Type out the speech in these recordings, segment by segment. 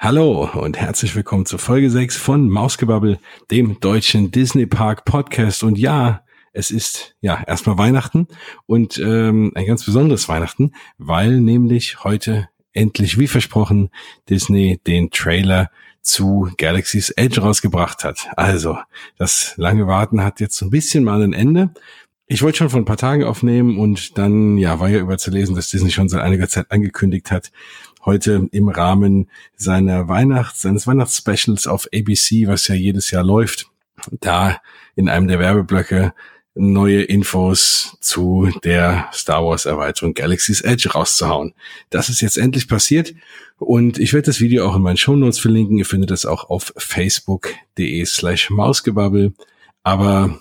Hallo und herzlich willkommen zur Folge 6 von Mausgebabbel, dem deutschen Disney Park Podcast. Und ja, es ist ja erstmal Weihnachten und ähm, ein ganz besonderes Weihnachten, weil nämlich heute endlich, wie versprochen, Disney den Trailer zu Galaxy's Edge rausgebracht hat. Also, das lange Warten hat jetzt so ein bisschen mal ein Ende. Ich wollte schon vor ein paar Tagen aufnehmen und dann, ja, war ja über zu lesen, dass Disney schon seit einiger Zeit angekündigt hat, heute im Rahmen seiner Weihnachts, seines Weihnachtsspecials auf ABC, was ja jedes Jahr läuft, da in einem der Werbeblöcke neue Infos zu der Star Wars Erweiterung Galaxy's Edge rauszuhauen. Das ist jetzt endlich passiert und ich werde das Video auch in meinen Show Notes verlinken. Ihr findet das auch auf facebook.de slash mausgebabbel. Aber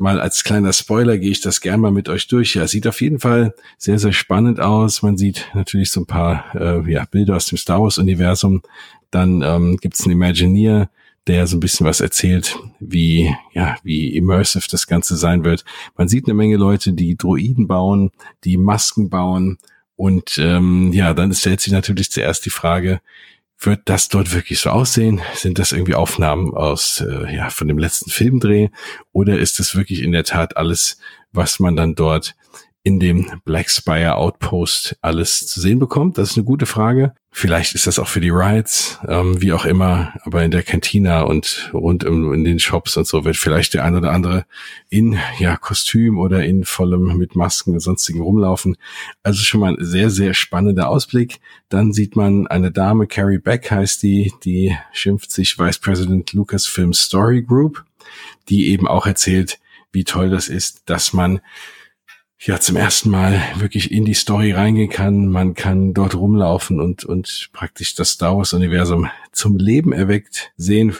mal als kleiner Spoiler gehe ich das gerne mal mit euch durch. Ja, sieht auf jeden Fall sehr, sehr spannend aus. Man sieht natürlich so ein paar äh, ja, Bilder aus dem Star Wars-Universum. Dann ähm, gibt einen Imagineer, der so ein bisschen was erzählt, wie, ja, wie immersive das Ganze sein wird. Man sieht eine Menge Leute, die Droiden bauen, die Masken bauen. Und ähm, ja, dann stellt sich natürlich zuerst die Frage, wird das dort wirklich so aussehen? Sind das irgendwie Aufnahmen aus äh, ja von dem letzten Filmdreh oder ist das wirklich in der Tat alles, was man dann dort in dem Black Spire Outpost alles zu sehen bekommt? Das ist eine gute Frage. Vielleicht ist das auch für die Rides, ähm, wie auch immer, aber in der Cantina und rund im, in den Shops und so wird vielleicht der ein oder andere in ja Kostüm oder in vollem mit Masken und sonstigen rumlaufen. Also schon mal ein sehr, sehr spannender Ausblick. Dann sieht man eine Dame, Carrie Beck heißt die, die schimpft sich Vice President Lucasfilm Story Group, die eben auch erzählt, wie toll das ist, dass man ja zum ersten Mal wirklich in die Story reingehen kann. Man kann dort rumlaufen und, und praktisch das Star Wars Universum zum Leben erweckt sehen.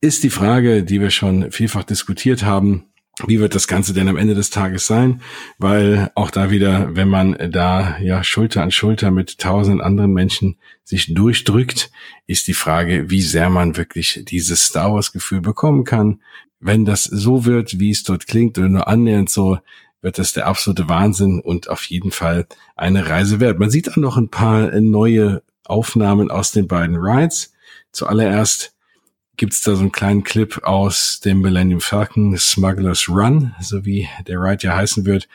Ist die Frage, die wir schon vielfach diskutiert haben. Wie wird das Ganze denn am Ende des Tages sein? Weil auch da wieder, wenn man da ja Schulter an Schulter mit tausend anderen Menschen sich durchdrückt, ist die Frage, wie sehr man wirklich dieses Star Wars Gefühl bekommen kann. Wenn das so wird, wie es dort klingt oder nur annähernd so, wird das der absolute Wahnsinn und auf jeden Fall eine Reise wert. Man sieht auch noch ein paar neue Aufnahmen aus den beiden Rides. Zuallererst gibt's da so einen kleinen Clip aus dem Millennium Falcon Smugglers Run, so wie der Ride ja heißen wird.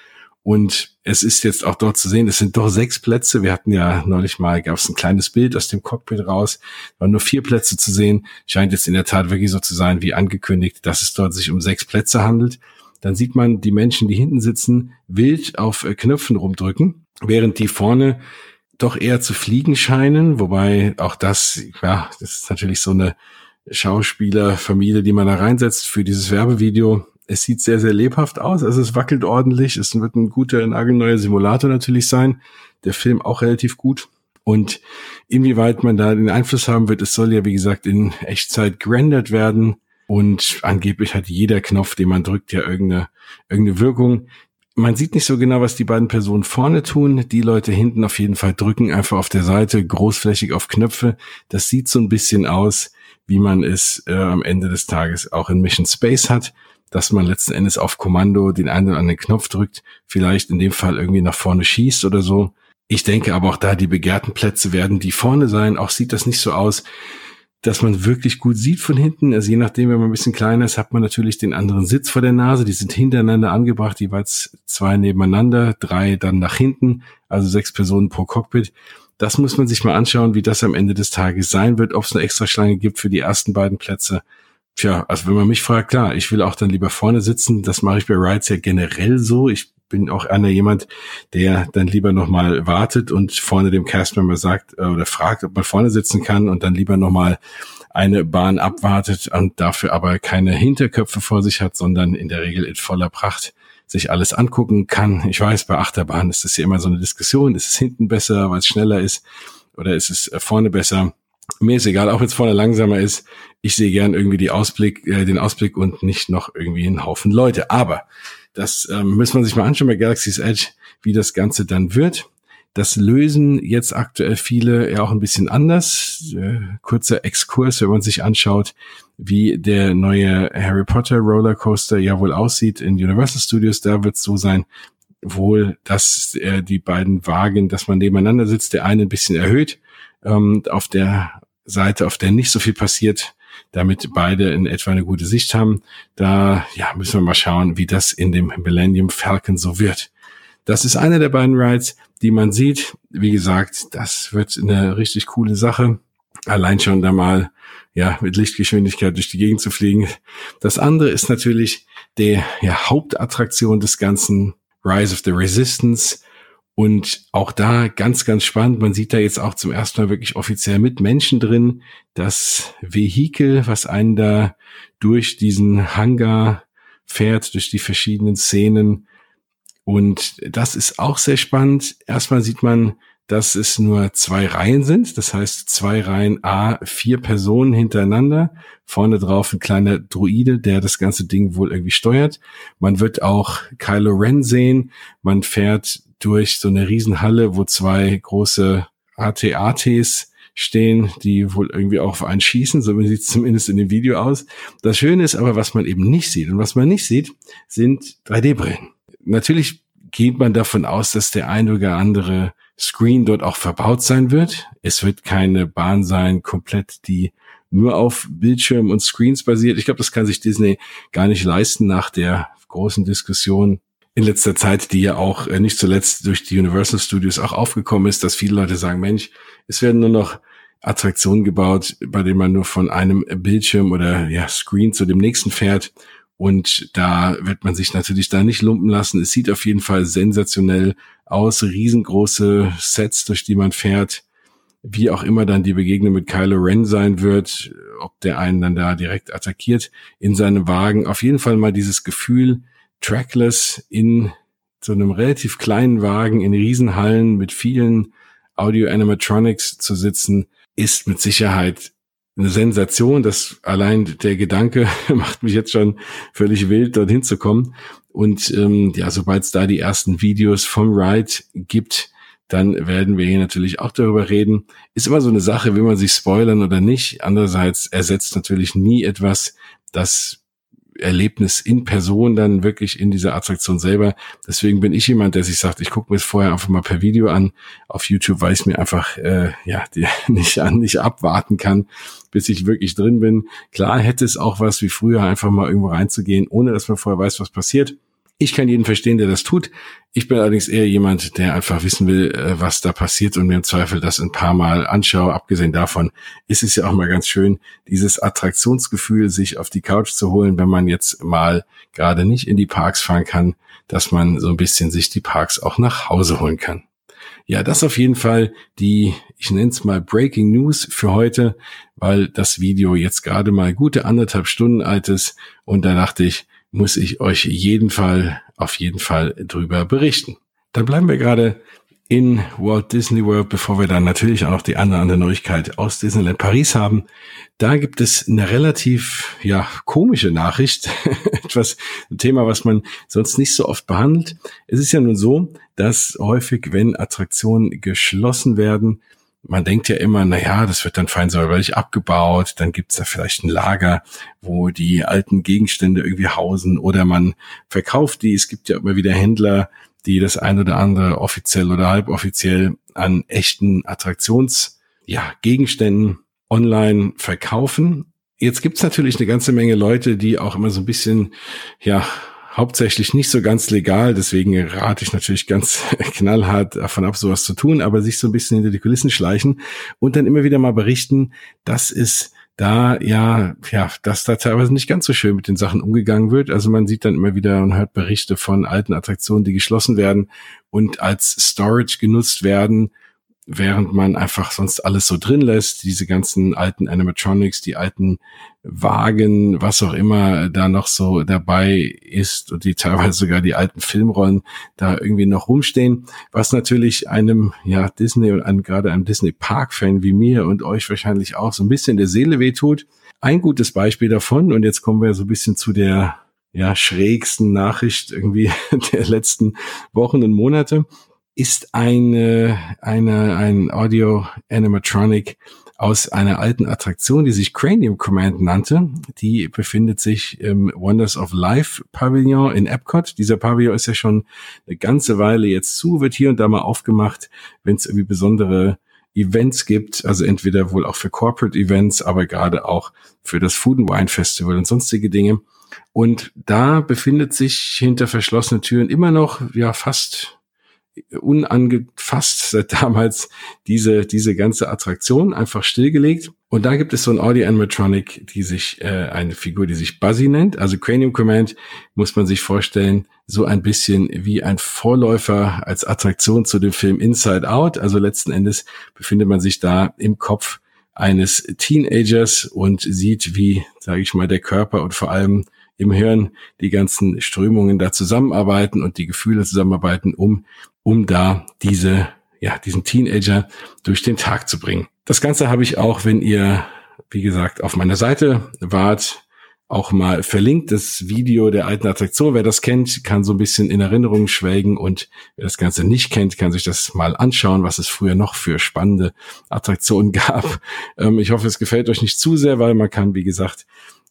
Und es ist jetzt auch dort zu sehen, es sind doch sechs Plätze. Wir hatten ja neulich mal, gab es ein kleines Bild aus dem Cockpit raus, waren nur vier Plätze zu sehen. Scheint jetzt in der Tat wirklich so zu sein, wie angekündigt, dass es dort sich um sechs Plätze handelt dann sieht man die Menschen, die hinten sitzen, wild auf äh, Knöpfen rumdrücken, während die vorne doch eher zu fliegen scheinen, wobei auch das, ja, das ist natürlich so eine Schauspielerfamilie, die man da reinsetzt für dieses Werbevideo. Es sieht sehr, sehr lebhaft aus, also es wackelt ordentlich, es wird ein guter, nagelneuer Simulator natürlich sein, der Film auch relativ gut. Und inwieweit man da den Einfluss haben wird, es soll ja, wie gesagt, in Echtzeit gerendert werden. Und angeblich hat jeder Knopf, den man drückt, ja irgendeine, irgendeine Wirkung. Man sieht nicht so genau, was die beiden Personen vorne tun. Die Leute hinten auf jeden Fall drücken einfach auf der Seite großflächig auf Knöpfe. Das sieht so ein bisschen aus, wie man es äh, am Ende des Tages auch in Mission Space hat, dass man letzten Endes auf Kommando den einen oder anderen Knopf drückt, vielleicht in dem Fall irgendwie nach vorne schießt oder so. Ich denke aber auch da, die begehrten Plätze werden die vorne sein. Auch sieht das nicht so aus dass man wirklich gut sieht von hinten. Also je nachdem, wenn man ein bisschen kleiner ist, hat man natürlich den anderen Sitz vor der Nase. Die sind hintereinander angebracht, jeweils zwei nebeneinander, drei dann nach hinten, also sechs Personen pro Cockpit. Das muss man sich mal anschauen, wie das am Ende des Tages sein wird, ob es eine extra Schlange gibt für die ersten beiden Plätze. Tja, also wenn man mich fragt, klar, ich will auch dann lieber vorne sitzen. Das mache ich bei Rides ja generell so. Ich bin auch einer jemand, der dann lieber nochmal wartet und vorne dem Castmember sagt äh, oder fragt, ob man vorne sitzen kann und dann lieber nochmal eine Bahn abwartet und dafür aber keine Hinterköpfe vor sich hat, sondern in der Regel in voller Pracht sich alles angucken kann. Ich weiß, bei Achterbahn ist das ja immer so eine Diskussion. Ist es hinten besser, weil es schneller ist oder ist es äh, vorne besser? Mir ist egal, auch wenn es vorne langsamer ist. Ich sehe gern irgendwie die Ausblick, äh, den Ausblick und nicht noch irgendwie einen Haufen Leute. Aber das ähm, muss man sich mal anschauen bei Galaxy's Edge, wie das Ganze dann wird. Das lösen jetzt aktuell viele ja auch ein bisschen anders. Äh, kurzer Exkurs, wenn man sich anschaut, wie der neue Harry Potter Rollercoaster ja wohl aussieht in Universal Studios. Da wird es so sein, wohl, dass äh, die beiden Wagen, dass man nebeneinander sitzt, der eine ein bisschen erhöht ähm, auf der Seite, auf der nicht so viel passiert, damit beide in etwa eine gute Sicht haben. Da ja, müssen wir mal schauen, wie das in dem Millennium Falcon so wird. Das ist einer der beiden Rides, die man sieht. Wie gesagt, das wird eine richtig coole Sache. Allein schon da mal, ja, mit Lichtgeschwindigkeit durch die Gegend zu fliegen. Das andere ist natürlich der ja, Hauptattraktion des ganzen Rise of the Resistance. Und auch da ganz, ganz spannend. Man sieht da jetzt auch zum ersten Mal wirklich offiziell mit Menschen drin. Das Vehikel, was einen da durch diesen Hangar fährt, durch die verschiedenen Szenen. Und das ist auch sehr spannend. Erstmal sieht man, dass es nur zwei Reihen sind. Das heißt, zwei Reihen A, vier Personen hintereinander. Vorne drauf ein kleiner Druide, der das ganze Ding wohl irgendwie steuert. Man wird auch Kylo Ren sehen. Man fährt durch so eine Riesenhalle, wo zwei große AT-ATs stehen, die wohl irgendwie auch auf einen schießen, so sieht es zumindest in dem Video aus. Das Schöne ist aber, was man eben nicht sieht. Und was man nicht sieht, sind 3D-Brillen. Natürlich geht man davon aus, dass der ein oder andere Screen dort auch verbaut sein wird. Es wird keine Bahn sein, komplett die nur auf Bildschirm und Screens basiert. Ich glaube, das kann sich Disney gar nicht leisten nach der großen Diskussion in letzter Zeit, die ja auch äh, nicht zuletzt durch die Universal Studios auch aufgekommen ist, dass viele Leute sagen, Mensch, es werden nur noch Attraktionen gebaut, bei denen man nur von einem Bildschirm oder ja, Screen zu dem nächsten fährt. Und da wird man sich natürlich da nicht lumpen lassen. Es sieht auf jeden Fall sensationell aus. Riesengroße Sets, durch die man fährt. Wie auch immer dann die Begegnung mit Kylo Ren sein wird, ob der einen dann da direkt attackiert in seinem Wagen. Auf jeden Fall mal dieses Gefühl, trackless in so einem relativ kleinen Wagen in Riesenhallen mit vielen Audio-Animatronics zu sitzen, ist mit Sicherheit eine Sensation. Das allein der Gedanke macht mich jetzt schon völlig wild, dorthin zu kommen. Und ähm, ja, sobald es da die ersten Videos vom Ride gibt, dann werden wir hier natürlich auch darüber reden. Ist immer so eine Sache, will man sich spoilern oder nicht. Andererseits ersetzt natürlich nie etwas, das Erlebnis in Person dann wirklich in dieser Attraktion selber. Deswegen bin ich jemand, der sich sagt, ich gucke mir es vorher einfach mal per Video an auf YouTube, weil ich mir einfach äh, ja die, nicht an nicht abwarten kann, bis ich wirklich drin bin. Klar hätte es auch was wie früher, einfach mal irgendwo reinzugehen, ohne dass man vorher weiß, was passiert. Ich kann jeden verstehen, der das tut. Ich bin allerdings eher jemand, der einfach wissen will, äh, was da passiert und mir im Zweifel das ein paar Mal anschaue. Abgesehen davon ist es ja auch mal ganz schön, dieses Attraktionsgefühl sich auf die Couch zu holen, wenn man jetzt mal gerade nicht in die Parks fahren kann, dass man so ein bisschen sich die Parks auch nach Hause holen kann. Ja, das auf jeden Fall die, ich nenne es mal Breaking News für heute, weil das Video jetzt gerade mal gute anderthalb Stunden alt ist und da dachte ich, muss ich euch jeden Fall, auf jeden Fall drüber berichten. Dann bleiben wir gerade in Walt Disney World, bevor wir dann natürlich auch noch die andere, andere Neuigkeit aus Disneyland Paris haben. Da gibt es eine relativ, ja, komische Nachricht. Etwas, ein Thema, was man sonst nicht so oft behandelt. Es ist ja nun so, dass häufig, wenn Attraktionen geschlossen werden, man denkt ja immer, na ja, das wird dann fein säuberlich abgebaut, dann gibt's da vielleicht ein Lager, wo die alten Gegenstände irgendwie hausen oder man verkauft die. Es gibt ja immer wieder Händler, die das ein oder andere offiziell oder halboffiziell an echten Attraktions, ja, online verkaufen. Jetzt gibt's natürlich eine ganze Menge Leute, die auch immer so ein bisschen, ja, hauptsächlich nicht so ganz legal, deswegen rate ich natürlich ganz knallhart davon ab, sowas zu tun, aber sich so ein bisschen hinter die Kulissen schleichen und dann immer wieder mal berichten, dass es da ja, ja, dass da teilweise nicht ganz so schön mit den Sachen umgegangen wird. Also man sieht dann immer wieder und hört Berichte von alten Attraktionen, die geschlossen werden und als Storage genutzt werden, während man einfach sonst alles so drin lässt, diese ganzen alten Animatronics, die alten Wagen, was auch immer da noch so dabei ist und die teilweise sogar die alten Filmrollen da irgendwie noch rumstehen, was natürlich einem ja Disney und einem, gerade einem Disney Park Fan wie mir und euch wahrscheinlich auch so ein bisschen der Seele wehtut. Ein gutes Beispiel davon und jetzt kommen wir so ein bisschen zu der ja schrägsten Nachricht irgendwie der letzten Wochen und Monate ist eine, eine, ein Audio Animatronic aus einer alten Attraktion, die sich Cranium Command nannte. Die befindet sich im Wonders of Life Pavillon in Epcot. Dieser Pavillon ist ja schon eine ganze Weile jetzt zu, wird hier und da mal aufgemacht, wenn es irgendwie besondere Events gibt, also entweder wohl auch für Corporate Events, aber gerade auch für das Food and Wine Festival und sonstige Dinge. Und da befindet sich hinter verschlossenen Türen immer noch, ja, fast unangefasst seit damals diese, diese ganze Attraktion einfach stillgelegt. Und da gibt es so ein Audio Animatronic, die sich, äh, eine Figur, die sich Buzzy nennt. Also Cranium Command muss man sich vorstellen, so ein bisschen wie ein Vorläufer als Attraktion zu dem Film Inside Out. Also letzten Endes befindet man sich da im Kopf eines Teenagers und sieht, wie, sage ich mal, der Körper und vor allem im Hirn die ganzen Strömungen da zusammenarbeiten und die Gefühle zusammenarbeiten, um um da diese, ja, diesen Teenager durch den Tag zu bringen. Das Ganze habe ich auch, wenn ihr, wie gesagt, auf meiner Seite wart, auch mal verlinkt, das Video der alten Attraktion. Wer das kennt, kann so ein bisschen in Erinnerung schwelgen und wer das Ganze nicht kennt, kann sich das mal anschauen, was es früher noch für spannende Attraktionen gab. Ähm, ich hoffe, es gefällt euch nicht zu sehr, weil man kann, wie gesagt,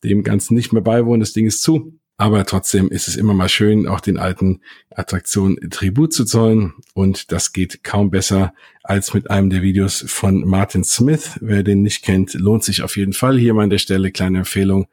dem Ganzen nicht mehr beiwohnen. Das Ding ist zu. Aber trotzdem ist es immer mal schön, auch den alten Attraktionen Tribut zu zollen. Und das geht kaum besser als mit einem der Videos von Martin Smith. Wer den nicht kennt, lohnt sich auf jeden Fall. Hier mal an der Stelle kleine Empfehlung.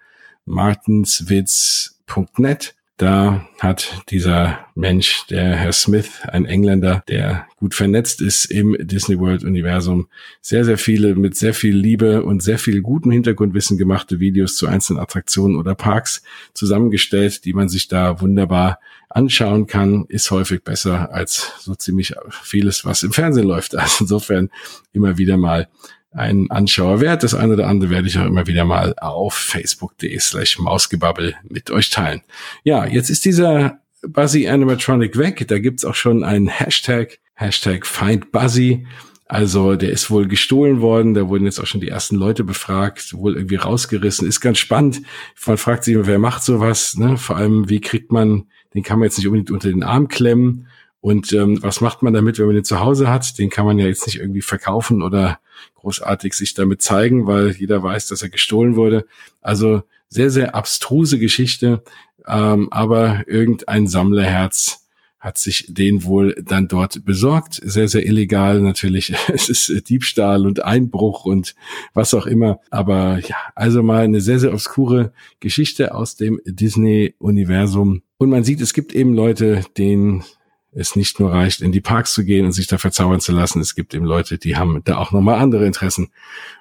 martinswitz.net da hat dieser Mensch, der Herr Smith, ein Engländer, der gut vernetzt ist im Disney World Universum, sehr, sehr viele mit sehr viel Liebe und sehr viel gutem Hintergrundwissen gemachte Videos zu einzelnen Attraktionen oder Parks zusammengestellt, die man sich da wunderbar anschauen kann, ist häufig besser als so ziemlich vieles, was im Fernsehen läuft. Also insofern immer wieder mal ein Anschauer wert. Das eine oder andere werde ich auch immer wieder mal auf facebook.de slash mausgebabbel mit euch teilen. Ja, jetzt ist dieser Buzzy Animatronic weg. Da gibt's auch schon einen Hashtag, Hashtag Find Buzzy. Also der ist wohl gestohlen worden, da wurden jetzt auch schon die ersten Leute befragt, wohl irgendwie rausgerissen. Ist ganz spannend. Man fragt sich, wer macht sowas? Ne? Vor allem, wie kriegt man, den kann man jetzt nicht unbedingt unter den Arm klemmen. Und ähm, was macht man damit, wenn man den zu Hause hat? Den kann man ja jetzt nicht irgendwie verkaufen oder großartig sich damit zeigen, weil jeder weiß, dass er gestohlen wurde. Also sehr, sehr abstruse Geschichte, ähm, aber irgendein Sammlerherz hat sich den wohl dann dort besorgt. Sehr, sehr illegal natürlich. Es ist Diebstahl und Einbruch und was auch immer. Aber ja, also mal eine sehr, sehr obskure Geschichte aus dem Disney-Universum. Und man sieht, es gibt eben Leute, denen es nicht nur reicht, in die Parks zu gehen und sich da verzaubern zu lassen. Es gibt eben Leute, die haben da auch nochmal andere Interessen.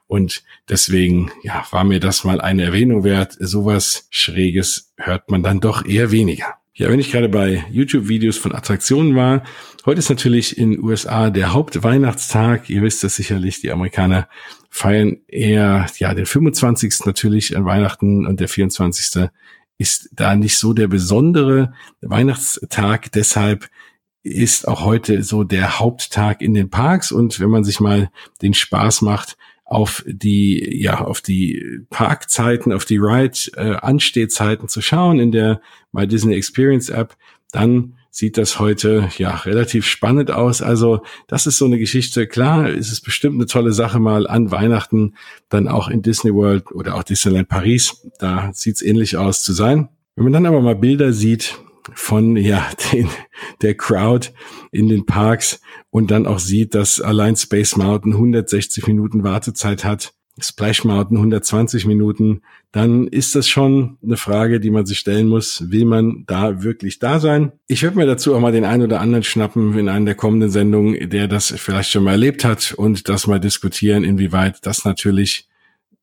Und deswegen, ja, war mir das mal eine Erwähnung wert. Sowas Schräges hört man dann doch eher weniger. Ja, wenn ich gerade bei YouTube-Videos von Attraktionen war, heute ist natürlich in USA der Hauptweihnachtstag. Ihr wisst das sicherlich, die Amerikaner feiern eher, ja, den 25. natürlich an Weihnachten und der 24. ist da nicht so der besondere Weihnachtstag. Deshalb ist auch heute so der Haupttag in den Parks und wenn man sich mal den Spaß macht, auf die ja auf die Parkzeiten, auf die Ride äh, zu schauen in der My Disney Experience App, dann sieht das heute ja relativ spannend aus. Also das ist so eine Geschichte. Klar, ist es bestimmt eine tolle Sache mal an Weihnachten dann auch in Disney World oder auch Disneyland Paris. Da sieht's ähnlich aus zu sein. Wenn man dann aber mal Bilder sieht, von ja den, der Crowd in den Parks und dann auch sieht, dass allein Space Mountain 160 Minuten Wartezeit hat, Splash Mountain 120 Minuten, dann ist das schon eine Frage, die man sich stellen muss. Will man da wirklich da sein? Ich werde mir dazu auch mal den einen oder anderen schnappen in einer der kommenden Sendungen, der das vielleicht schon mal erlebt hat und das mal diskutieren, inwieweit das natürlich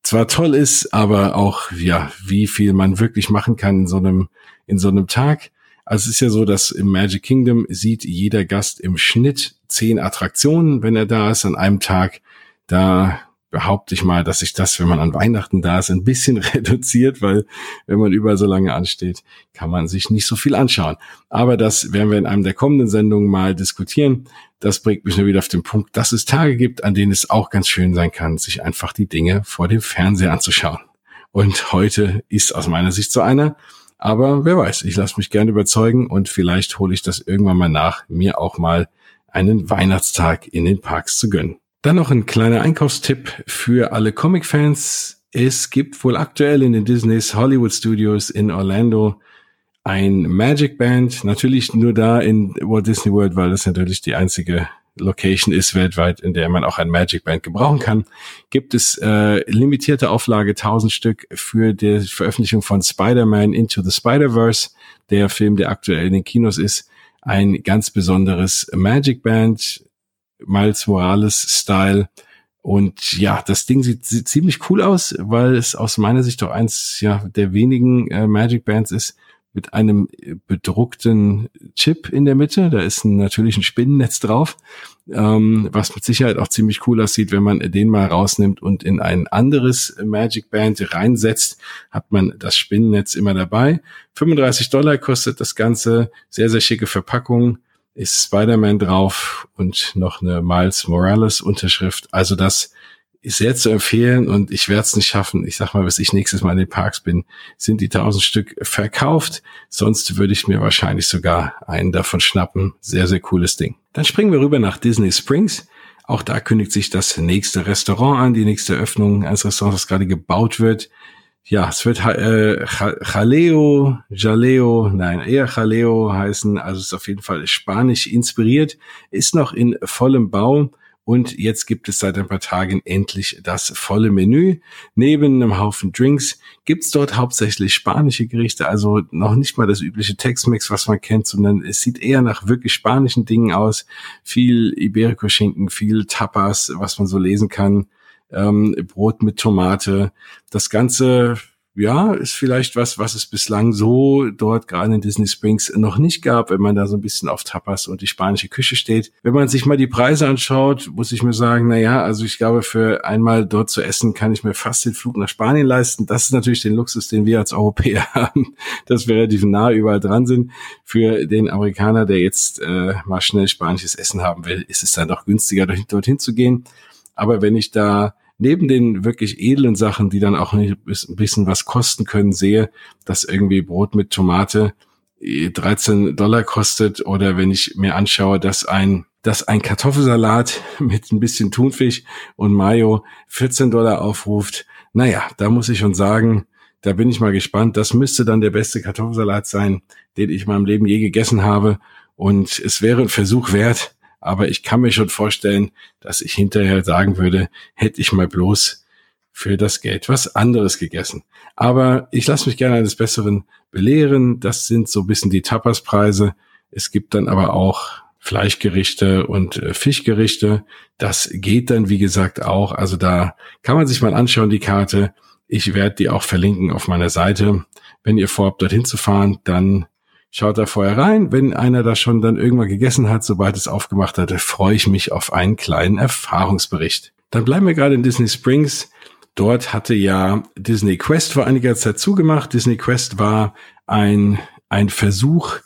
zwar toll ist, aber auch, ja, wie viel man wirklich machen kann in so einem, in so einem Tag. Also es ist ja so, dass im Magic Kingdom sieht jeder Gast im Schnitt zehn Attraktionen, wenn er da ist an einem Tag. Da behaupte ich mal, dass sich das, wenn man an Weihnachten da ist, ein bisschen reduziert, weil wenn man überall so lange ansteht, kann man sich nicht so viel anschauen. Aber das werden wir in einem der kommenden Sendungen mal diskutieren. Das bringt mich nur wieder auf den Punkt, dass es Tage gibt, an denen es auch ganz schön sein kann, sich einfach die Dinge vor dem Fernseher anzuschauen. Und heute ist aus meiner Sicht so einer. Aber wer weiß, ich lasse mich gerne überzeugen und vielleicht hole ich das irgendwann mal nach, mir auch mal einen Weihnachtstag in den Parks zu gönnen. Dann noch ein kleiner Einkaufstipp für alle Comic-Fans. Es gibt wohl aktuell in den Disneys Hollywood Studios in Orlando ein Magic Band. Natürlich nur da in Walt Disney World, weil das natürlich die einzige Location ist weltweit, in der man auch ein Magic Band gebrauchen kann, gibt es äh, limitierte Auflage 1000 Stück für die Veröffentlichung von Spider-Man Into the Spider-Verse, der Film, der aktuell in den Kinos ist. Ein ganz besonderes Magic Band, Miles Morales Style. Und ja, das Ding sieht, sieht ziemlich cool aus, weil es aus meiner Sicht doch eins ja, der wenigen äh, Magic Bands ist, mit einem bedruckten Chip in der Mitte. Da ist ein, natürlich ein Spinnennetz drauf, ähm, was mit Sicherheit auch ziemlich cool aussieht, wenn man den mal rausnimmt und in ein anderes Magic Band reinsetzt, hat man das Spinnennetz immer dabei. 35 Dollar kostet das Ganze, sehr, sehr schicke Verpackung, ist Spider-Man drauf und noch eine Miles Morales Unterschrift. Also das ist sehr zu empfehlen und ich werde es nicht schaffen. Ich sag mal, bis ich nächstes Mal in den Parks bin, sind die tausend Stück verkauft. Sonst würde ich mir wahrscheinlich sogar einen davon schnappen. Sehr, sehr cooles Ding. Dann springen wir rüber nach Disney Springs. Auch da kündigt sich das nächste Restaurant an, die nächste Öffnung eines Restaurants, das gerade gebaut wird. Ja, es wird äh, Jaleo, Jaleo, nein, eher Jaleo heißen. Also es ist auf jeden Fall spanisch inspiriert, ist noch in vollem Bau und jetzt gibt es seit ein paar Tagen endlich das volle Menü. Neben einem Haufen Drinks gibt's dort hauptsächlich spanische Gerichte, also noch nicht mal das übliche Tex-Mex, was man kennt, sondern es sieht eher nach wirklich spanischen Dingen aus. Viel Iberico-Schinken, viel Tapas, was man so lesen kann. Ähm, Brot mit Tomate. Das Ganze ja, ist vielleicht was, was es bislang so dort gerade in Disney Springs noch nicht gab, wenn man da so ein bisschen auf Tapas und die spanische Küche steht. Wenn man sich mal die Preise anschaut, muss ich mir sagen, na ja, also ich glaube, für einmal dort zu essen kann ich mir fast den Flug nach Spanien leisten. Das ist natürlich den Luxus, den wir als Europäer haben, dass wir relativ nah überall dran sind. Für den Amerikaner, der jetzt äh, mal schnell spanisches Essen haben will, ist es dann doch günstiger, dorthin zu gehen. Aber wenn ich da neben den wirklich edlen Sachen, die dann auch ein bisschen was kosten können, sehe, dass irgendwie Brot mit Tomate 13 äh, Dollar kostet oder wenn ich mir anschaue, dass ein dass ein Kartoffelsalat mit ein bisschen Thunfisch und Mayo 14 Dollar aufruft. Naja, da muss ich schon sagen, da bin ich mal gespannt. Das müsste dann der beste Kartoffelsalat sein, den ich in meinem Leben je gegessen habe. Und es wäre ein Versuch wert, aber ich kann mir schon vorstellen, dass ich hinterher sagen würde, hätte ich mal bloß für das Geld was anderes gegessen. Aber ich lasse mich gerne eines Besseren belehren. Das sind so ein bisschen die Tapaspreise. Es gibt dann aber auch Fleischgerichte und äh, Fischgerichte. Das geht dann, wie gesagt, auch. Also da kann man sich mal anschauen, die Karte. Ich werde die auch verlinken auf meiner Seite. Wenn ihr vorhabt, dorthin zu fahren, dann Schaut da vorher rein. Wenn einer das schon dann irgendwann gegessen hat, sobald es aufgemacht hatte, freue ich mich auf einen kleinen Erfahrungsbericht. Dann bleiben wir gerade in Disney Springs. Dort hatte ja Disney Quest vor einiger Zeit zugemacht. Disney Quest war ein, ein Versuch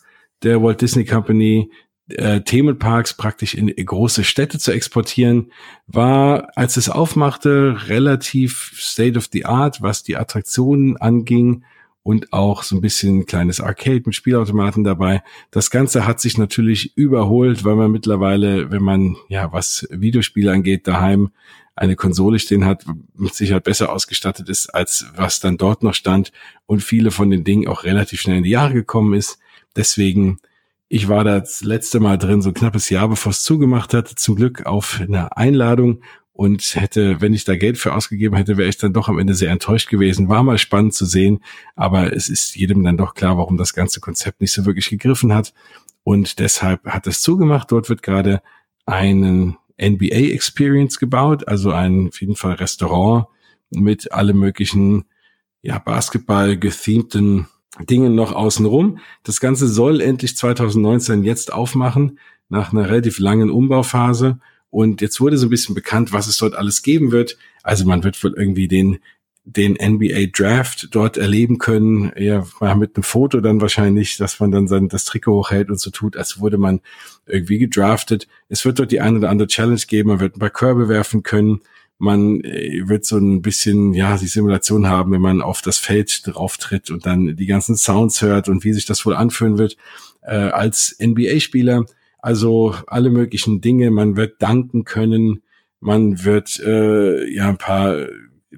der Walt Disney Company, äh, Themenparks praktisch in große Städte zu exportieren, war, als es aufmachte, relativ state of the art, was die Attraktionen anging und auch so ein bisschen ein kleines Arcade mit Spielautomaten dabei. Das Ganze hat sich natürlich überholt, weil man mittlerweile, wenn man ja was Videospiele angeht, daheim eine Konsole stehen hat, mit Sicherheit besser ausgestattet ist, als was dann dort noch stand und viele von den Dingen auch relativ schnell in die Jahre gekommen ist. Deswegen, ich war da das letzte Mal drin, so ein knappes Jahr, bevor es zugemacht hat, zum Glück auf eine Einladung und hätte, wenn ich da Geld für ausgegeben hätte, wäre ich dann doch am Ende sehr enttäuscht gewesen. War mal spannend zu sehen, aber es ist jedem dann doch klar, warum das ganze Konzept nicht so wirklich gegriffen hat. Und deshalb hat es zugemacht. Dort wird gerade einen NBA Experience gebaut, also ein auf jeden Fall Restaurant mit alle möglichen ja, Basketball gethemten Dingen noch außenrum. Das Ganze soll endlich 2019 jetzt aufmachen, nach einer relativ langen Umbauphase. Und jetzt wurde so ein bisschen bekannt, was es dort alles geben wird. Also man wird wohl irgendwie den den NBA Draft dort erleben können, ja, mit einem Foto dann wahrscheinlich, dass man dann sein, das Trikot hochhält und so tut, als wurde man irgendwie gedraftet. Es wird dort die eine oder andere Challenge geben, man wird ein paar Körbe werfen können, man äh, wird so ein bisschen, ja, die Simulation haben, wenn man auf das Feld drauf tritt und dann die ganzen Sounds hört und wie sich das wohl anfühlen wird äh, als NBA-Spieler. Also alle möglichen Dinge. Man wird danken können. Man wird äh, ja ein paar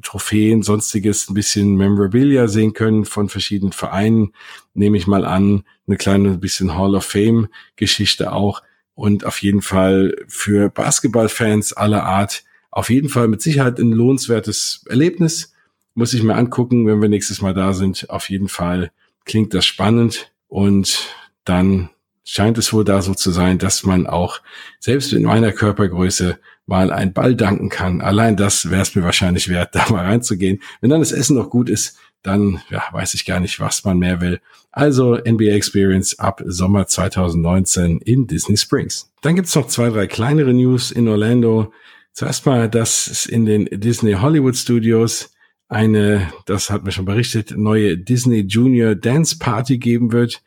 Trophäen, sonstiges, ein bisschen Memorabilia sehen können von verschiedenen Vereinen. Nehme ich mal an, eine kleine bisschen Hall of Fame Geschichte auch. und auf jeden Fall für Basketballfans aller Art auf jeden Fall mit Sicherheit ein lohnenswertes Erlebnis. Muss ich mir angucken, wenn wir nächstes Mal da sind. Auf jeden Fall klingt das spannend und dann scheint es wohl da so zu sein, dass man auch selbst in meiner Körpergröße mal einen Ball danken kann. Allein das wäre es mir wahrscheinlich wert, da mal reinzugehen. Wenn dann das Essen noch gut ist, dann ja, weiß ich gar nicht, was man mehr will. Also NBA Experience ab Sommer 2019 in Disney Springs. Dann gibt's noch zwei, drei kleinere News in Orlando. Zuerst mal, dass es in den Disney Hollywood Studios eine, das hat mir schon berichtet, neue Disney Junior Dance Party geben wird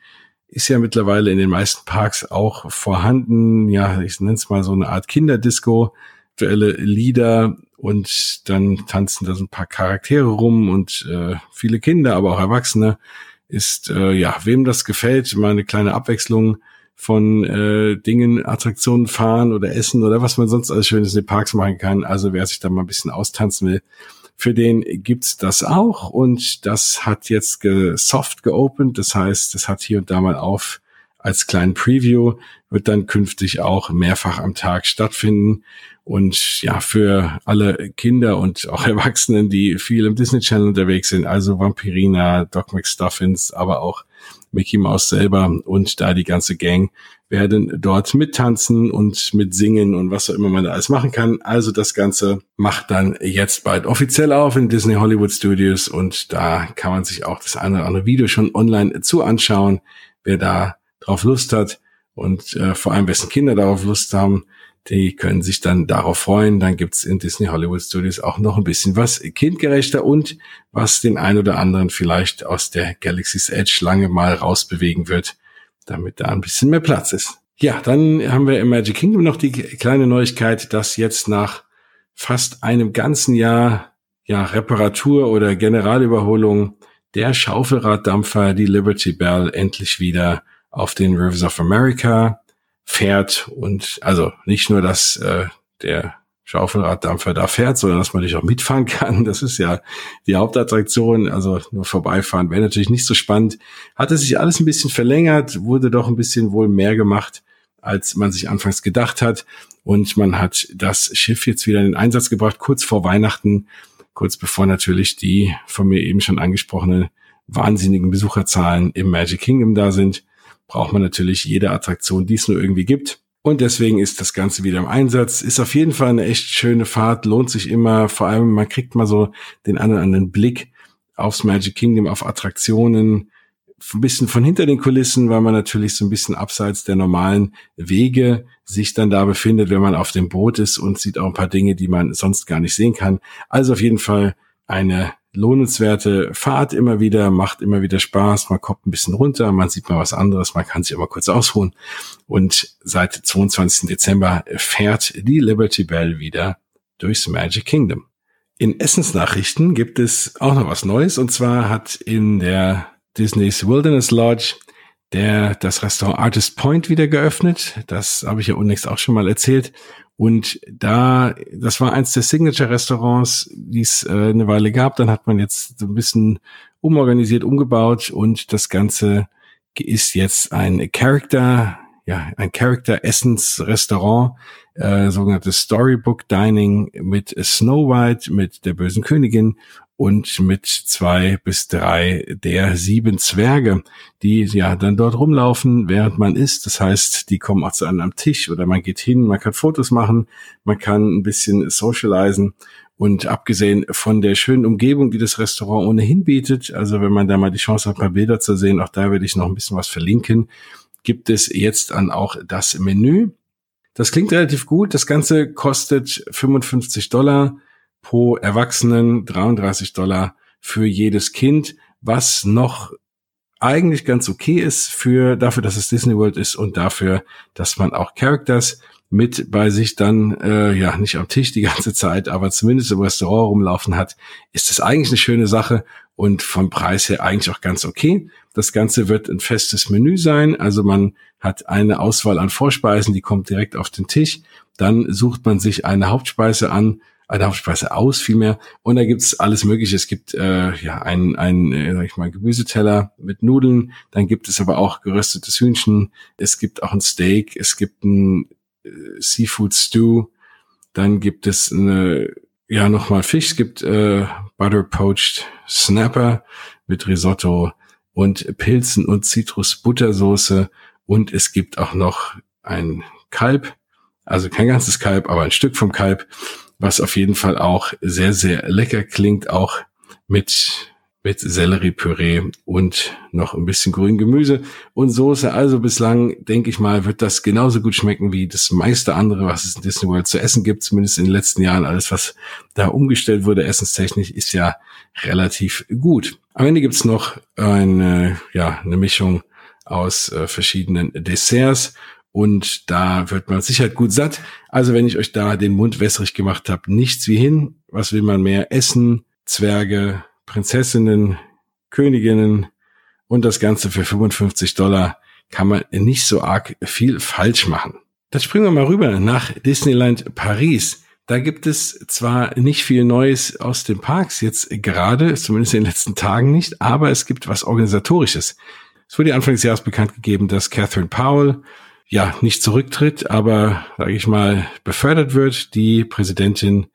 ist ja mittlerweile in den meisten Parks auch vorhanden. Ja, ich nenne es mal so eine Art Kinderdisco, aktuelle Lieder und dann tanzen da so ein paar Charaktere rum und äh, viele Kinder, aber auch Erwachsene. Ist äh, ja, wem das gefällt, mal eine kleine Abwechslung von äh, Dingen, Attraktionen fahren oder essen oder was man sonst alles Schönes in den Parks machen kann. Also wer sich da mal ein bisschen austanzen will, für den gibt's das auch und das hat jetzt ge soft geopend. Das heißt, das hat hier und da mal auf als kleinen Preview, wird dann künftig auch mehrfach am Tag stattfinden. Und ja, für alle Kinder und auch Erwachsenen, die viel im Disney Channel unterwegs sind, also Vampirina, Doc McStuffins, aber auch Mickey Mouse selber und da die ganze Gang werden dort mittanzen und mitsingen und was auch immer man da alles machen kann. Also das Ganze macht dann jetzt bald offiziell auf in Disney Hollywood Studios und da kann man sich auch das eine oder andere Video schon online zu anschauen, wer da drauf Lust hat und äh, vor allem wessen Kinder darauf Lust haben, die können sich dann darauf freuen. Dann gibt's in Disney Hollywood Studios auch noch ein bisschen was kindgerechter und was den ein oder anderen vielleicht aus der Galaxy's Edge lange mal rausbewegen wird, damit da ein bisschen mehr Platz ist. Ja, dann haben wir im Magic Kingdom noch die kleine Neuigkeit, dass jetzt nach fast einem ganzen Jahr ja, Reparatur oder Generalüberholung der Schaufelraddampfer, die Liberty Bell, endlich wieder auf den Rivers of America fährt und also nicht nur, dass äh, der Schaufelraddampfer da fährt, sondern dass man dich auch mitfahren kann. Das ist ja die Hauptattraktion. Also nur vorbeifahren wäre natürlich nicht so spannend. Hatte sich alles ein bisschen verlängert, wurde doch ein bisschen wohl mehr gemacht, als man sich anfangs gedacht hat. Und man hat das Schiff jetzt wieder in den Einsatz gebracht, kurz vor Weihnachten, kurz bevor natürlich die von mir eben schon angesprochenen wahnsinnigen Besucherzahlen im Magic Kingdom da sind braucht man natürlich jede Attraktion, die es nur irgendwie gibt. Und deswegen ist das Ganze wieder im Einsatz. Ist auf jeden Fall eine echt schöne Fahrt, lohnt sich immer. Vor allem, man kriegt mal so den einen oder anderen Blick aufs Magic Kingdom, auf Attraktionen, ein bisschen von hinter den Kulissen, weil man natürlich so ein bisschen abseits der normalen Wege sich dann da befindet, wenn man auf dem Boot ist und sieht auch ein paar Dinge, die man sonst gar nicht sehen kann. Also auf jeden Fall eine lohnenswerte Fahrt immer wieder, macht immer wieder Spaß, man kommt ein bisschen runter, man sieht mal was anderes, man kann sich immer kurz ausruhen. Und seit 22. Dezember fährt die Liberty Bell wieder durchs Magic Kingdom. In Essensnachrichten gibt es auch noch was Neues und zwar hat in der Disney's Wilderness Lodge der das Restaurant Artist Point wieder geöffnet. Das habe ich ja unlängst auch schon mal erzählt. Und da, das war eins der Signature-Restaurants, die es äh, eine Weile gab. Dann hat man jetzt so ein bisschen umorganisiert, umgebaut und das Ganze ist jetzt ein Character, ja, ein Character-Essens-Restaurant, äh, sogenanntes Storybook Dining mit Snow White, mit der bösen Königin und mit zwei bis drei der sieben Zwerge, die ja dann dort rumlaufen, während man isst. Das heißt, die kommen auch zu einem am Tisch oder man geht hin, man kann Fotos machen, man kann ein bisschen socialisen. Und abgesehen von der schönen Umgebung, die das Restaurant ohnehin bietet, also wenn man da mal die Chance hat, ein paar Bilder zu sehen, auch da werde ich noch ein bisschen was verlinken, gibt es jetzt dann auch das Menü. Das klingt relativ gut. Das Ganze kostet 55 Dollar pro Erwachsenen 33 Dollar für jedes Kind, was noch eigentlich ganz okay ist für dafür, dass es Disney World ist und dafür, dass man auch Characters mit bei sich dann äh, ja nicht am Tisch die ganze Zeit, aber zumindest im Restaurant rumlaufen hat, ist das eigentlich eine schöne Sache und vom Preis her eigentlich auch ganz okay. Das Ganze wird ein festes Menü sein, also man hat eine Auswahl an Vorspeisen, die kommt direkt auf den Tisch. Dann sucht man sich eine Hauptspeise an äh, der Hauptspeise aus vielmehr. Und da gibt's alles Mögliche. Es gibt äh, ja einen, einen äh, sag ich mal, Gemüseteller mit Nudeln. Dann gibt es aber auch geröstetes Hühnchen. Es gibt auch ein Steak. Es gibt ein äh, Seafood Stew. Dann gibt es eine, ja nochmal Fisch. Es gibt äh, Butter Poached Snapper mit Risotto und Pilzen und Zitrusbuttersoße. Und es gibt auch noch ein Kalb. Also kein ganzes Kalb, aber ein Stück vom Kalb was auf jeden Fall auch sehr, sehr lecker klingt, auch mit mit Selleriepüree und noch ein bisschen grünem Gemüse und Soße. Also bislang, denke ich mal, wird das genauso gut schmecken wie das meiste andere, was es in Disney World zu essen gibt. Zumindest in den letzten Jahren. Alles, was da umgestellt wurde, essenstechnisch, ist ja relativ gut. Am Ende gibt's noch eine, ja, eine Mischung aus äh, verschiedenen Desserts und da wird man sicher gut satt. Also wenn ich euch da den Mund wässrig gemacht habe, nichts wie hin. Was will man mehr? Essen, Zwerge, Prinzessinnen, Königinnen und das Ganze für 55 Dollar kann man nicht so arg viel falsch machen. Dann springen wir mal rüber nach Disneyland Paris. Da gibt es zwar nicht viel Neues aus den Parks jetzt gerade, zumindest in den letzten Tagen nicht, aber es gibt was Organisatorisches. Es wurde Anfang des Jahres bekannt gegeben, dass Catherine Powell ja nicht zurücktritt, aber sage ich mal befördert wird. Die Präsidentin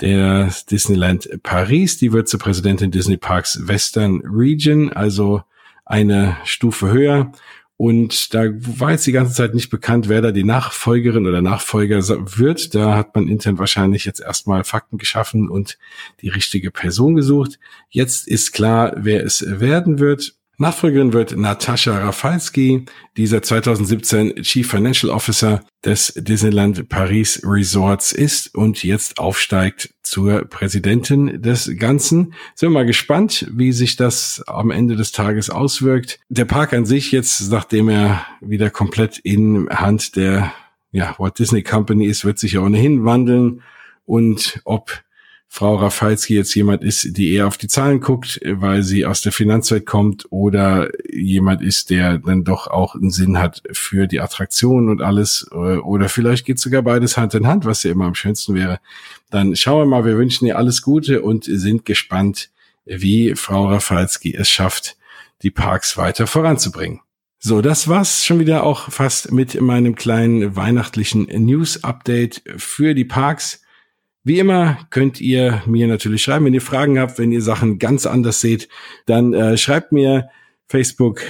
der Disneyland Paris, die wird zur Präsidentin Disney Parks Western Region, also eine Stufe höher. Und da war jetzt die ganze Zeit nicht bekannt, wer da die Nachfolgerin oder Nachfolger wird. Da hat man intern wahrscheinlich jetzt erstmal Fakten geschaffen und die richtige Person gesucht. Jetzt ist klar, wer es werden wird. Nachfolgerin wird Natascha Rafalski, dieser 2017 Chief Financial Officer des Disneyland Paris Resorts ist und jetzt aufsteigt zur Präsidentin des Ganzen. Sind wir mal gespannt, wie sich das am Ende des Tages auswirkt. Der Park an sich jetzt, nachdem er wieder komplett in Hand der ja, Walt Disney Company ist, wird sich ja ohnehin wandeln und ob Frau Rafalski jetzt jemand ist, die eher auf die Zahlen guckt, weil sie aus der Finanzwelt kommt oder jemand ist, der dann doch auch einen Sinn hat für die Attraktion und alles oder vielleicht geht sogar beides Hand in Hand, was ja immer am schönsten wäre. Dann schauen wir mal, wir wünschen ihr alles Gute und sind gespannt, wie Frau Rafalski es schafft, die Parks weiter voranzubringen. So, das war's schon wieder auch fast mit meinem kleinen weihnachtlichen News-Update für die Parks. Wie immer könnt ihr mir natürlich schreiben, wenn ihr Fragen habt, wenn ihr Sachen ganz anders seht, dann äh, schreibt mir Facebook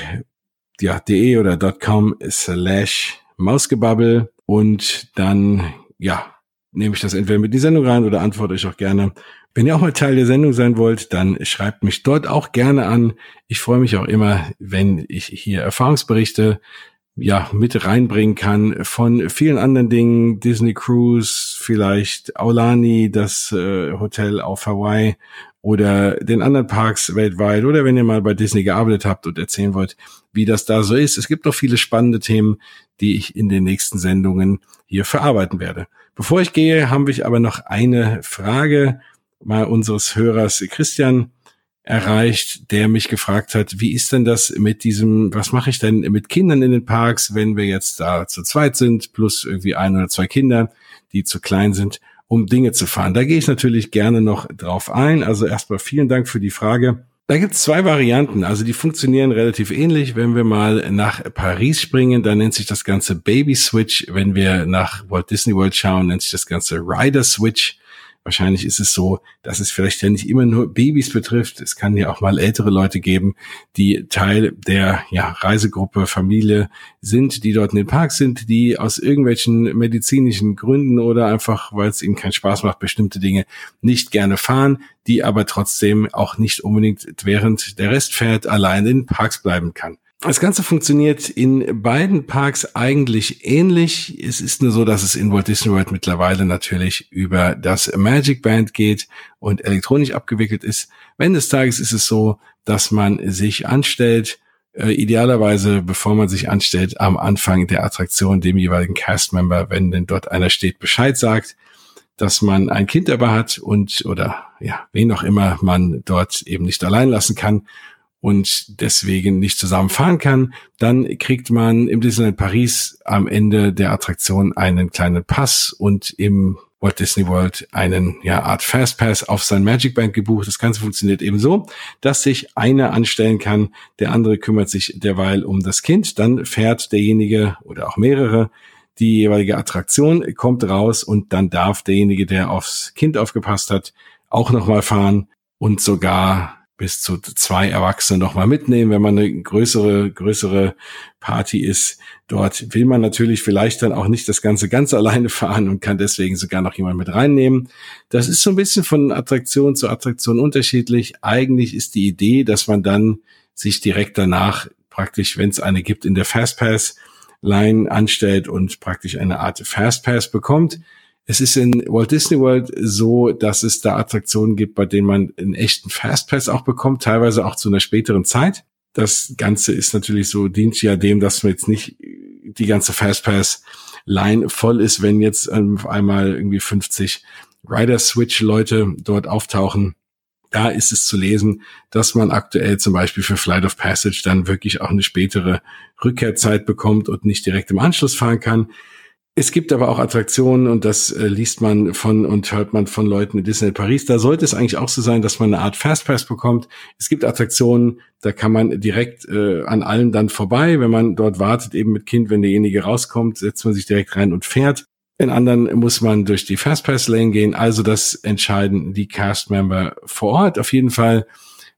ja, de oder .com slash Mausgebabbel und dann ja, nehme ich das entweder mit die Sendung rein oder antworte euch auch gerne. Wenn ihr auch mal Teil der Sendung sein wollt, dann schreibt mich dort auch gerne an. Ich freue mich auch immer, wenn ich hier Erfahrungsberichte ja mit reinbringen kann von vielen anderen Dingen, Disney Cruise, vielleicht Aulani, das äh, Hotel auf Hawaii oder den anderen Parks weltweit oder wenn ihr mal bei Disney gearbeitet habt und erzählen wollt, wie das da so ist. Es gibt noch viele spannende Themen, die ich in den nächsten Sendungen hier verarbeiten werde. Bevor ich gehe, haben wir aber noch eine Frage mal unseres Hörers Christian erreicht, der mich gefragt hat, wie ist denn das mit diesem, was mache ich denn mit Kindern in den Parks, wenn wir jetzt da zu zweit sind, plus irgendwie ein oder zwei Kinder, die zu klein sind, um Dinge zu fahren. Da gehe ich natürlich gerne noch drauf ein. Also erstmal vielen Dank für die Frage. Da gibt es zwei Varianten, also die funktionieren relativ ähnlich. Wenn wir mal nach Paris springen, dann nennt sich das Ganze Baby Switch. Wenn wir nach Walt Disney World schauen, nennt sich das Ganze Rider Switch. Wahrscheinlich ist es so, dass es vielleicht ja nicht immer nur Babys betrifft. Es kann ja auch mal ältere Leute geben, die Teil der ja, Reisegruppe, Familie sind, die dort in den Park sind, die aus irgendwelchen medizinischen Gründen oder einfach, weil es ihnen keinen Spaß macht, bestimmte Dinge nicht gerne fahren, die aber trotzdem auch nicht unbedingt während der Rest fährt, allein in Parks bleiben kann. Das Ganze funktioniert in beiden Parks eigentlich ähnlich. Es ist nur so, dass es in Walt Disney World mittlerweile natürlich über das Magic Band geht und elektronisch abgewickelt ist. Wenn des Tages ist es so, dass man sich anstellt, äh, idealerweise, bevor man sich anstellt, am Anfang der Attraktion dem jeweiligen Castmember, wenn denn dort einer steht, Bescheid sagt, dass man ein Kind dabei hat und oder ja, wen auch immer man dort eben nicht allein lassen kann und deswegen nicht zusammen fahren kann, dann kriegt man im Disneyland Paris am Ende der Attraktion einen kleinen Pass und im Walt Disney World einen ja, Art Fastpass auf sein Magic Band gebucht. Das Ganze funktioniert eben so, dass sich einer anstellen kann, der andere kümmert sich derweil um das Kind, dann fährt derjenige oder auch mehrere die jeweilige Attraktion, kommt raus und dann darf derjenige, der aufs Kind aufgepasst hat, auch nochmal fahren und sogar bis zu zwei Erwachsene nochmal mitnehmen, wenn man eine größere, größere Party ist. Dort will man natürlich vielleicht dann auch nicht das Ganze ganz alleine fahren und kann deswegen sogar noch jemand mit reinnehmen. Das ist so ein bisschen von Attraktion zu Attraktion unterschiedlich. Eigentlich ist die Idee, dass man dann sich direkt danach praktisch, wenn es eine gibt, in der Fastpass Line anstellt und praktisch eine Art Fastpass bekommt. Es ist in Walt Disney World so, dass es da Attraktionen gibt, bei denen man einen echten Fastpass auch bekommt, teilweise auch zu einer späteren Zeit. Das Ganze ist natürlich so, dient ja dem, dass man jetzt nicht die ganze Fastpass-Line voll ist, wenn jetzt auf einmal irgendwie 50 Rider-Switch-Leute dort auftauchen. Da ist es zu lesen, dass man aktuell zum Beispiel für Flight of Passage dann wirklich auch eine spätere Rückkehrzeit bekommt und nicht direkt im Anschluss fahren kann. Es gibt aber auch Attraktionen und das äh, liest man von und hört man von Leuten in Disney Paris. Da sollte es eigentlich auch so sein, dass man eine Art Fastpass bekommt. Es gibt Attraktionen, da kann man direkt äh, an allen dann vorbei. Wenn man dort wartet, eben mit Kind, wenn derjenige rauskommt, setzt man sich direkt rein und fährt. In anderen muss man durch die Fastpass Lane gehen. Also das entscheiden die Cast-Member vor Ort. Auf jeden Fall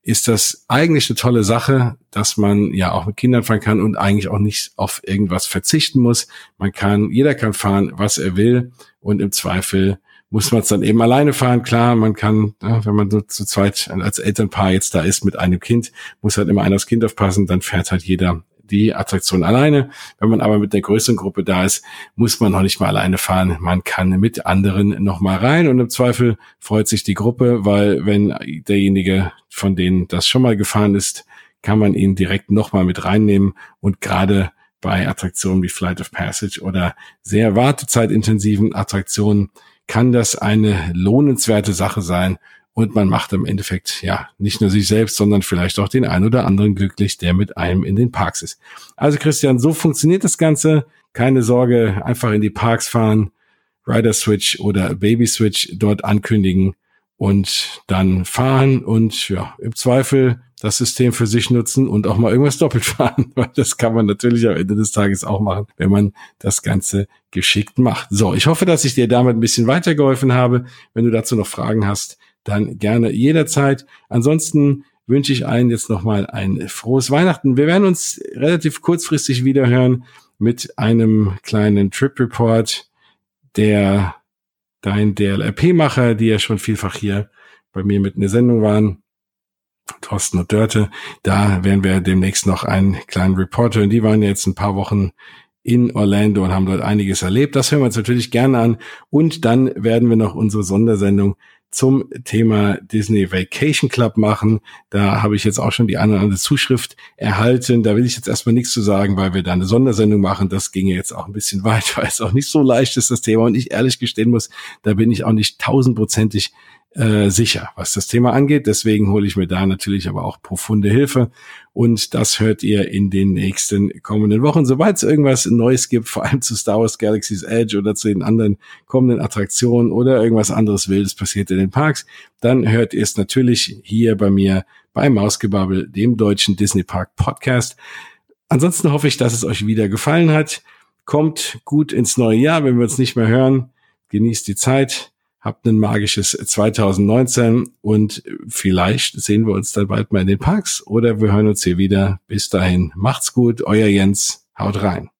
ist das eigentlich eine tolle Sache, dass man ja auch mit Kindern fahren kann und eigentlich auch nicht auf irgendwas verzichten muss. Man kann, jeder kann fahren, was er will und im Zweifel muss man es dann eben alleine fahren. Klar, man kann, ja, wenn man so zu zweit als Elternpaar jetzt da ist mit einem Kind, muss halt immer einer aufs Kind aufpassen, dann fährt halt jeder die Attraktion alleine. Wenn man aber mit der größeren Gruppe da ist, muss man noch nicht mal alleine fahren. Man kann mit anderen noch mal rein und im Zweifel freut sich die Gruppe, weil wenn derjenige von denen das schon mal gefahren ist, kann man ihn direkt noch mal mit reinnehmen und gerade bei Attraktionen wie Flight of Passage oder sehr wartezeitintensiven Attraktionen kann das eine lohnenswerte Sache sein und man macht im Endeffekt ja nicht nur sich selbst, sondern vielleicht auch den einen oder anderen glücklich, der mit einem in den Parks ist. Also Christian, so funktioniert das Ganze. Keine Sorge, einfach in die Parks fahren, Rider Switch oder Baby Switch dort ankündigen und dann fahren und ja, im Zweifel das System für sich nutzen und auch mal irgendwas doppelt fahren, weil das kann man natürlich am Ende des Tages auch machen, wenn man das Ganze geschickt macht. So, ich hoffe, dass ich dir damit ein bisschen weitergeholfen habe. Wenn du dazu noch Fragen hast, dann gerne jederzeit. Ansonsten wünsche ich allen jetzt nochmal ein frohes Weihnachten. Wir werden uns relativ kurzfristig wieder hören mit einem kleinen Trip Report, der dein DLRP-Macher, die ja schon vielfach hier bei mir mit in der Sendung waren, Thorsten und Dörte, da werden wir demnächst noch einen kleinen Report hören. Die waren jetzt ein paar Wochen in Orlando und haben dort einiges erlebt. Das hören wir uns natürlich gerne an. Und dann werden wir noch unsere Sondersendung zum Thema Disney Vacation Club machen. Da habe ich jetzt auch schon die eine oder andere Zuschrift erhalten. Da will ich jetzt erstmal nichts zu sagen, weil wir da eine Sondersendung machen. Das ginge jetzt auch ein bisschen weit, weil es auch nicht so leicht ist, das Thema. Und ich ehrlich gestehen muss, da bin ich auch nicht tausendprozentig äh, sicher, was das Thema angeht. Deswegen hole ich mir da natürlich aber auch profunde Hilfe. Und das hört ihr in den nächsten kommenden Wochen. Sobald es irgendwas Neues gibt, vor allem zu Star Wars Galaxy's Edge oder zu den anderen kommenden Attraktionen oder irgendwas anderes Wildes passiert in den Parks, dann hört ihr es natürlich hier bei mir bei Mausgebabbel, dem deutschen Disney Park Podcast. Ansonsten hoffe ich, dass es euch wieder gefallen hat. Kommt gut ins neue Jahr, wenn wir uns nicht mehr hören. Genießt die Zeit habt ein magisches 2019 und vielleicht sehen wir uns dann bald mal in den Parks oder wir hören uns hier wieder. Bis dahin, macht's gut, euer Jens, haut rein.